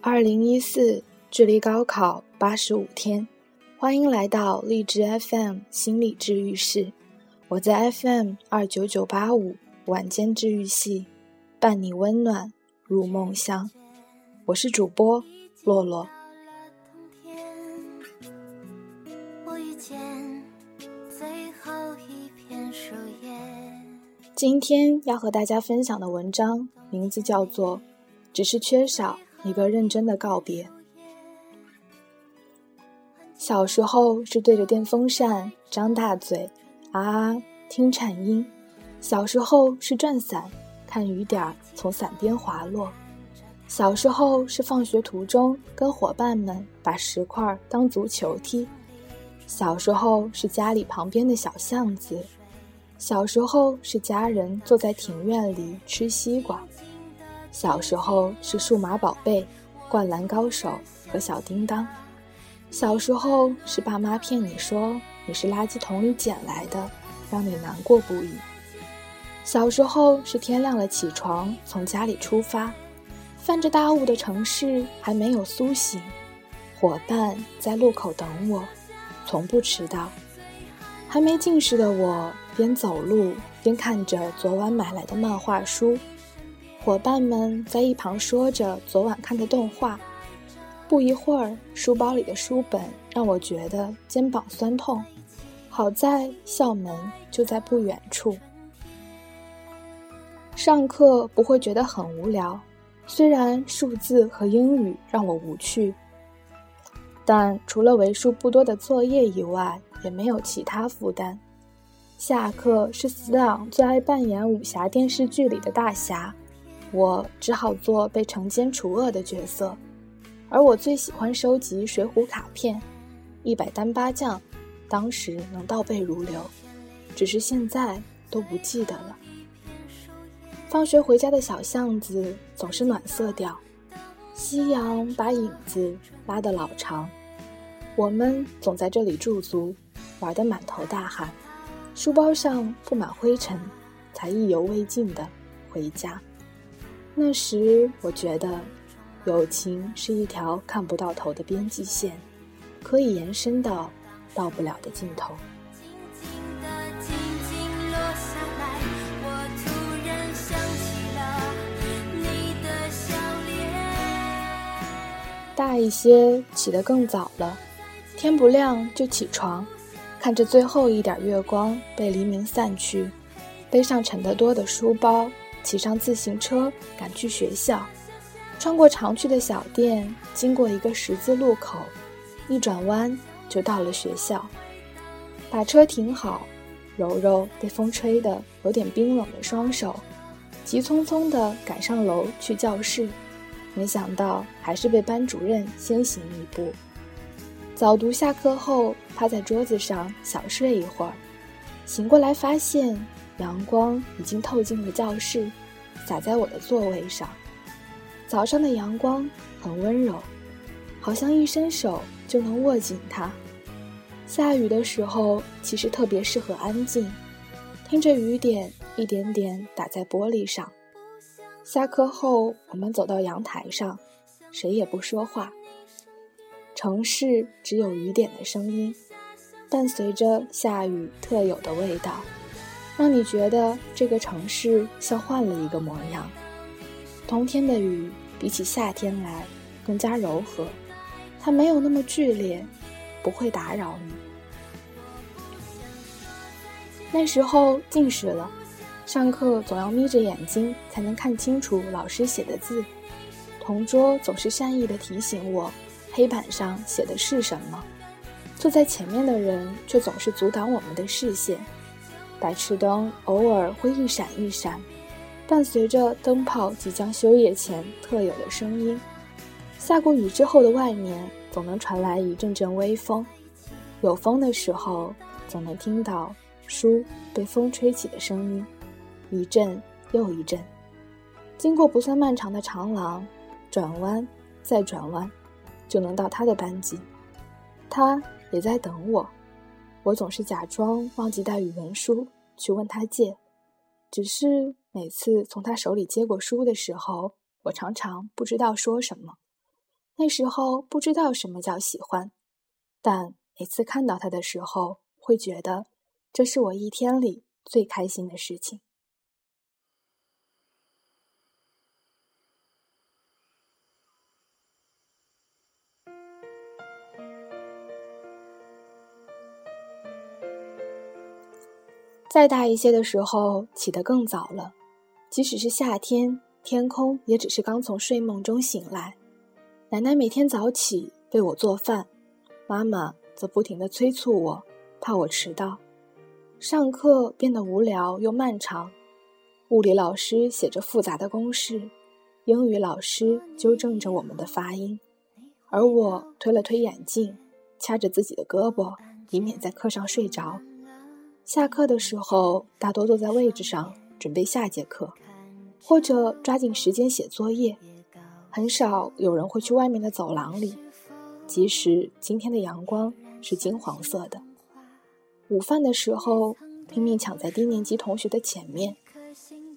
二零一四，距离高考八十五天，欢迎来到励志 FM 心理治愈室。我在 FM 二九九八五晚间治愈系，伴你温暖入梦乡。我是主播洛洛。今天要和大家分享的文章名字叫做《只是缺少一个认真的告别》。小时候是对着电风扇张大嘴，啊听颤音；小时候是转伞，看雨点儿从伞边滑落；小时候是放学途中跟伙伴们把石块当足球踢；小时候是家里旁边的小巷子。小时候是家人坐在庭院里吃西瓜，小时候是数码宝贝、灌篮高手和小叮当，小时候是爸妈骗你说你是垃圾桶里捡来的，让你难过不已。小时候是天亮了起床，从家里出发，泛着大雾的城市还没有苏醒，伙伴在路口等我，从不迟到。还没近视的我。边走路边看着昨晚买来的漫画书，伙伴们在一旁说着昨晚看的动画。不一会儿，书包里的书本让我觉得肩膀酸痛。好在校门就在不远处，上课不会觉得很无聊。虽然数字和英语让我无趣，但除了为数不多的作业以外，也没有其他负担。下课是死党最爱扮演武侠电视剧里的大侠，我只好做被惩奸除恶的角色。而我最喜欢收集水浒卡片，一百单八将，当时能倒背如流，只是现在都不记得了。放学回家的小巷子总是暖色调，夕阳把影子拉得老长，我们总在这里驻足，玩得满头大汗。书包上布满灰尘，才意犹未尽的回家。那时我觉得，友情是一条看不到头的边际线，可以延伸到到不了的尽头。大一些，起得更早了，天不亮就起床。看着最后一点月光被黎明散去，背上沉得多的书包，骑上自行车赶去学校，穿过常去的小店，经过一个十字路口，一转弯就到了学校。把车停好，柔柔被风吹得有点冰冷的双手，急匆匆地赶上楼去教室，没想到还是被班主任先行一步。早读下课后，趴在桌子上小睡一会儿，醒过来发现阳光已经透进了教室，洒在我的座位上。早上的阳光很温柔，好像一伸手就能握紧它。下雨的时候，其实特别适合安静，听着雨点一点点打在玻璃上。下课后，我们走到阳台上，谁也不说话。城市只有雨点的声音，伴随着下雨特有的味道，让你觉得这个城市像换了一个模样。冬天的雨比起夏天来更加柔和，它没有那么剧烈，不会打扰你。那时候近视了，上课总要眯着眼睛才能看清楚老师写的字，同桌总是善意的提醒我。黑板上写的是什么？坐在前面的人却总是阻挡我们的视线。白炽灯偶尔会一闪一闪，伴随着灯泡即将休业前特有的声音。下过雨之后的外面，总能传来一阵阵微风。有风的时候，总能听到书被风吹起的声音，一阵又一阵。经过不算漫长的长廊，转弯再转弯。就能到他的班级，他也在等我。我总是假装忘记带语文书去问他借，只是每次从他手里接过书的时候，我常常不知道说什么。那时候不知道什么叫喜欢，但每次看到他的时候，会觉得这是我一天里最开心的事情。再大一些的时候，起得更早了。即使是夏天，天空也只是刚从睡梦中醒来。奶奶每天早起为我做饭，妈妈则不停地催促我，怕我迟到。上课变得无聊又漫长，物理老师写着复杂的公式，英语老师纠正着我们的发音，而我推了推眼镜，掐着自己的胳膊，以免在课上睡着。下课的时候，大多坐在位置上准备下节课，或者抓紧时间写作业。很少有人会去外面的走廊里，即使今天的阳光是金黄色的。午饭的时候，拼命抢在低年级同学的前面。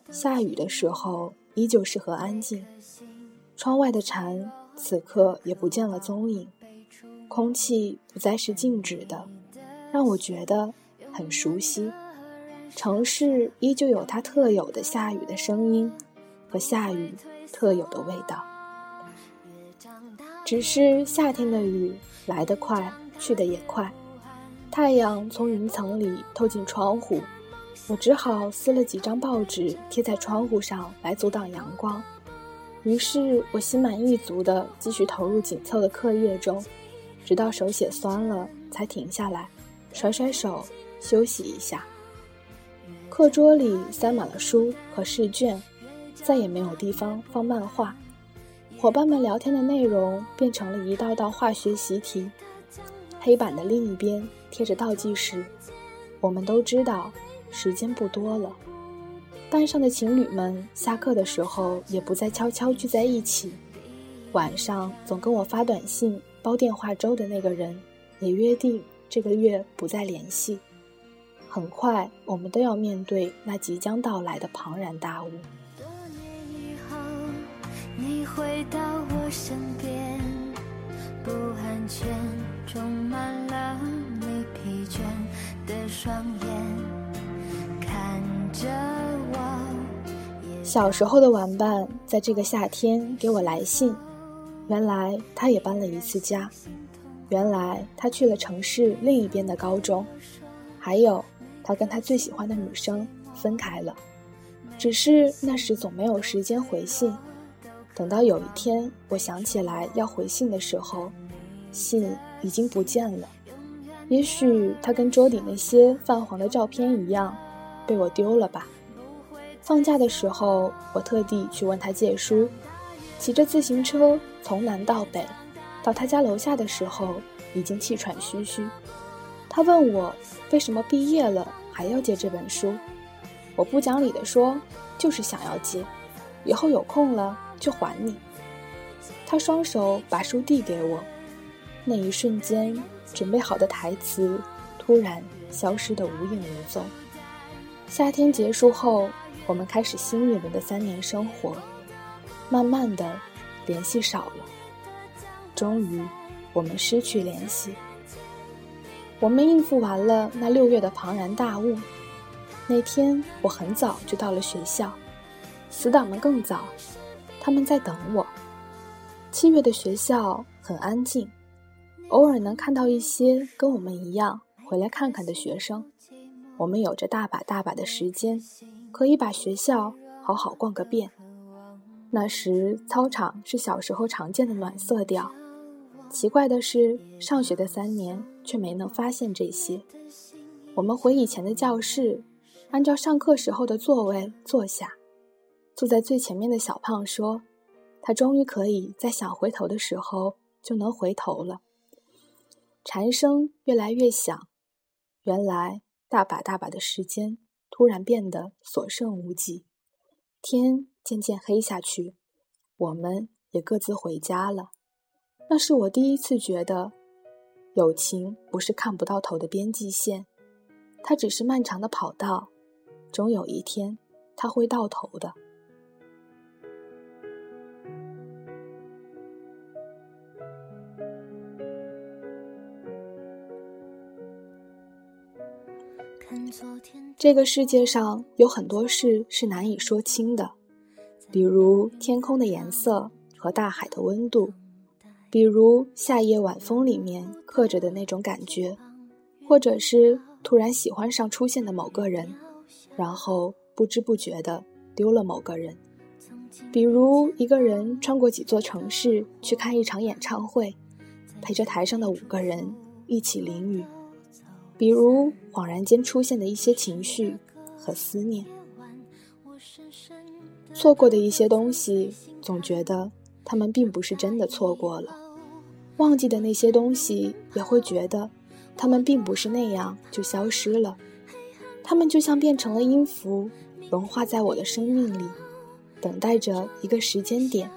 下雨的时候，依旧适合安静。窗外的蝉此刻也不见了踪影，空气不再是静止的，让我觉得。很熟悉，城市依旧有它特有的下雨的声音和下雨特有的味道。只是夏天的雨来得快，去得也快。太阳从云层里透进窗户，我只好撕了几张报纸贴在窗户上来阻挡阳光。于是我心满意足地继续投入紧凑的课业中，直到手写酸了才停下来，甩甩手。休息一下。课桌里塞满了书和试卷，再也没有地方放漫画。伙伴们聊天的内容变成了一道道化学习题。黑板的另一边贴着倒计时。我们都知道时间不多了。班上的情侣们下课的时候也不再悄悄聚在一起。晚上总跟我发短信、煲电话粥的那个人，也约定这个月不再联系。很快，我们都要面对那即将到来的庞然大物。小时候的玩伴，在这个夏天给我来信，原来他也搬了一次家，原来他去了城市另一边的高中，还有。他跟他最喜欢的女生分开了，只是那时总没有时间回信。等到有一天我想起来要回信的时候，信已经不见了。也许他跟桌底那些泛黄的照片一样，被我丢了吧。放假的时候，我特地去问他借书，骑着自行车从南到北，到他家楼下的时候，已经气喘吁吁。他问我为什么毕业了还要借这本书，我不讲理地说，就是想要借，以后有空了就还你。他双手把书递给我，那一瞬间，准备好的台词突然消失得无影无踪。夏天结束后，我们开始新一轮的三年生活，慢慢的，联系少了，终于，我们失去联系。我们应付完了那六月的庞然大物。那天我很早就到了学校，死党们更早，他们在等我。七月的学校很安静，偶尔能看到一些跟我们一样回来看看的学生。我们有着大把大把的时间，可以把学校好好逛个遍。那时操场是小时候常见的暖色调。奇怪的是，上学的三年却没能发现这些。我们回以前的教室，按照上课时候的座位坐下。坐在最前面的小胖说：“他终于可以在想回头的时候就能回头了。”蝉声越来越响，原来大把大把的时间突然变得所剩无几。天渐渐黑下去，我们也各自回家了。那是我第一次觉得友情不是看不到头的边际线它只是漫长的跑道总有一天它会到头的。这个世界上有很多事是难以说清的比如天空的颜色和大海的温度比如夏夜晚风里面刻着的那种感觉，或者是突然喜欢上出现的某个人，然后不知不觉的丢了某个人。比如一个人穿过几座城市去看一场演唱会，陪着台上的五个人一起淋雨。比如恍然间出现的一些情绪和思念，错过的一些东西，总觉得他们并不是真的错过了；忘记的那些东西，也会觉得他们并不是那样就消失了。他们就像变成了音符，融化在我的生命里，等待着一个时间点，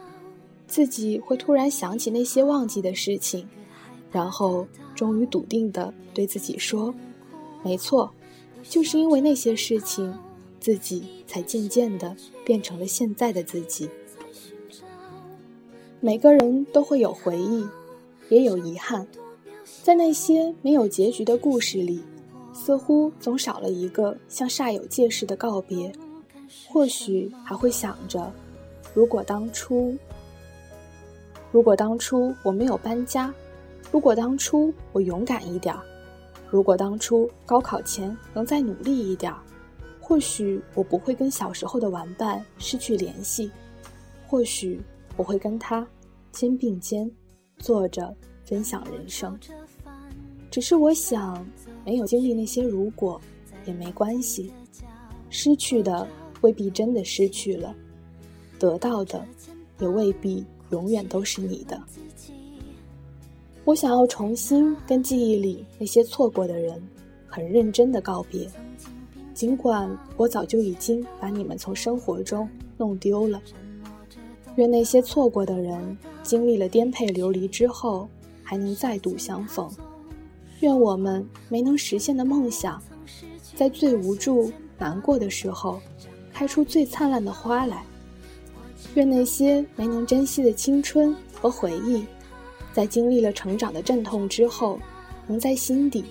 自己会突然想起那些忘记的事情，然后。终于笃定地对自己说：“没错，就是因为那些事情，自己才渐渐的变成了现在的自己。”每个人都会有回忆，也有遗憾，在那些没有结局的故事里，似乎总少了一个像煞有介事的告别。或许还会想着，如果当初，如果当初我没有搬家。如果当初我勇敢一点，如果当初高考前能再努力一点，或许我不会跟小时候的玩伴失去联系，或许我会跟他肩并肩坐着分享人生。只是我想，没有经历那些如果也没关系，失去的未必真的失去了，得到的也未必永远都是你的。我想要重新跟记忆里那些错过的人，很认真的告别。尽管我早就已经把你们从生活中弄丢了。愿那些错过的人，经历了颠沛流离之后，还能再度相逢。愿我们没能实现的梦想，在最无助、难过的时候，开出最灿烂的花来。愿那些没能珍惜的青春和回忆。在经历了成长的阵痛之后，能在心底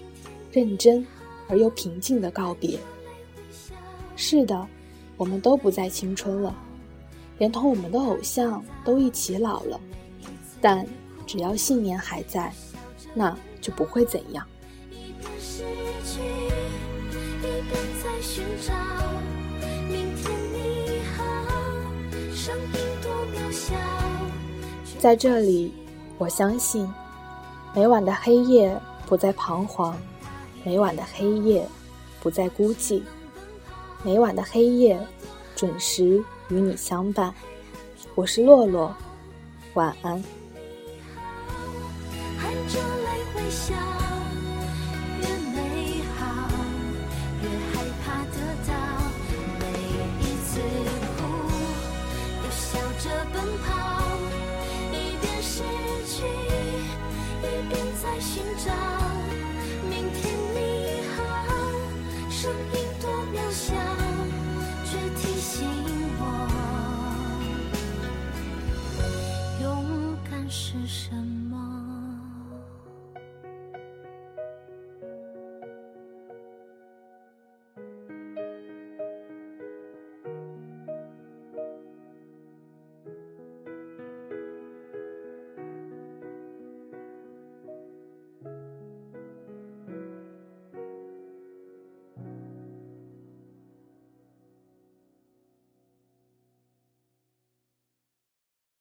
认真而又平静的告别。是的，我们都不再青春了，连同我们的偶像都一起老了。但只要信念还在，那就不会怎样。在这里。我相信，每晚的黑夜不再彷徨，每晚的黑夜不再孤寂，每晚的黑夜准时与你相伴。我是洛洛，晚安。